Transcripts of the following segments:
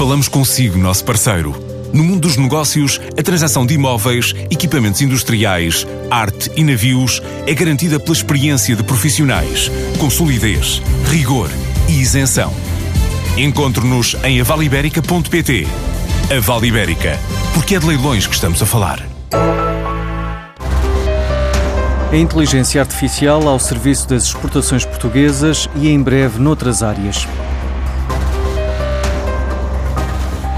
Falamos consigo, nosso parceiro. No mundo dos negócios, a transação de imóveis, equipamentos industriais, arte e navios é garantida pela experiência de profissionais, com solidez, rigor e isenção. Encontre-nos em avaliberica.pt. A Vale Ibérica, porque é de leilões que estamos a falar. A inteligência artificial ao serviço das exportações portuguesas e em breve noutras áreas.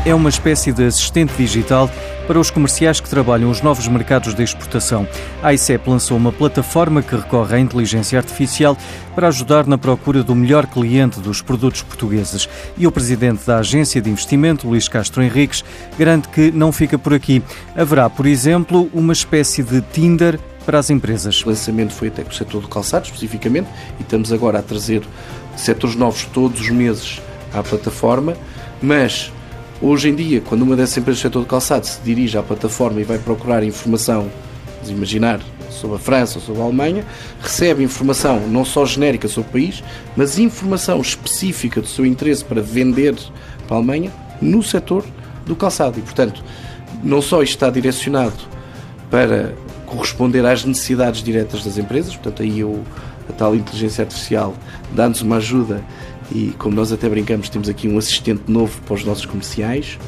É uma espécie de assistente digital para os comerciais que trabalham os novos mercados de exportação. A ICEP lançou uma plataforma que recorre à inteligência artificial para ajudar na procura do melhor cliente dos produtos portugueses. E o presidente da agência de investimento, Luís Castro Henriques, garante que não fica por aqui. Haverá, por exemplo, uma espécie de Tinder para as empresas. O lançamento foi até com o setor do calçado, especificamente, e estamos agora a trazer setores novos todos os meses à plataforma, mas hoje em dia, quando uma dessas empresas do setor do calçado se dirige à plataforma e vai procurar informação, vamos imaginar, sobre a França ou sobre a Alemanha, recebe informação não só genérica sobre o país, mas informação específica do seu interesse para vender para a Alemanha no setor do calçado. E, portanto, não só isto está direcionado para corresponder às necessidades diretas das empresas, portanto, aí eu, a tal inteligência artificial dá-nos uma ajuda e, como nós até brincamos, temos aqui um assistente novo para os nossos comerciais,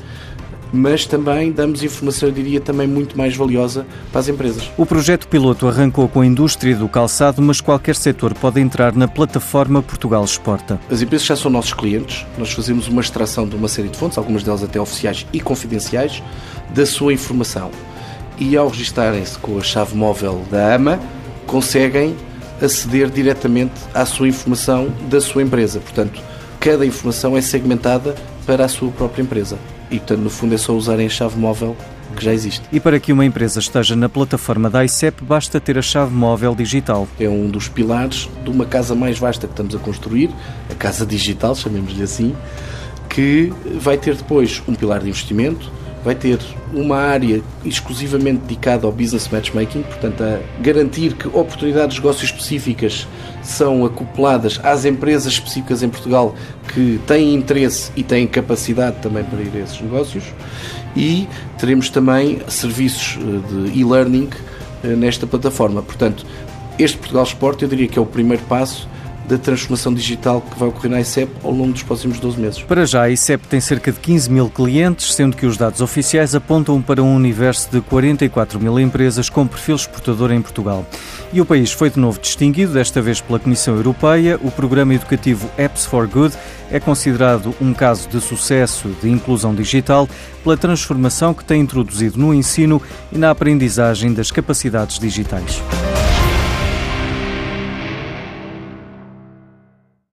mas também damos informação, eu diria, também muito mais valiosa para as empresas. O projeto piloto arrancou com a indústria do calçado, mas qualquer setor pode entrar na plataforma Portugal Exporta. As empresas já são nossos clientes, nós fazemos uma extração de uma série de fontes, algumas delas até oficiais e confidenciais, da sua informação. E ao registarem-se com a chave móvel da AMA, conseguem aceder diretamente à sua informação da sua empresa. Portanto, cada informação é segmentada para a sua própria empresa. E, portanto, no fundo é só usarem a chave móvel que já existe. E para que uma empresa esteja na plataforma da ICEP, basta ter a chave móvel digital. É um dos pilares de uma casa mais vasta que estamos a construir, a casa digital, chamemos-lhe assim, que vai ter depois um pilar de investimento, vai ter uma área exclusivamente dedicada ao business matchmaking, portanto, a garantir que oportunidades de negócio específicas são acopladas às empresas específicas em Portugal que têm interesse e têm capacidade também para ir a esses negócios. E teremos também serviços eh, de e-learning eh, nesta plataforma. Portanto, este Portugal Sport eu diria que é o primeiro passo da transformação digital que vai ocorrer na ICEP ao longo dos próximos 12 meses. Para já, a ICEP tem cerca de 15 mil clientes, sendo que os dados oficiais apontam para um universo de 44 mil empresas com perfil exportador em Portugal. E o país foi de novo distinguido, desta vez pela Comissão Europeia. O programa educativo Apps for Good é considerado um caso de sucesso de inclusão digital pela transformação que tem introduzido no ensino e na aprendizagem das capacidades digitais.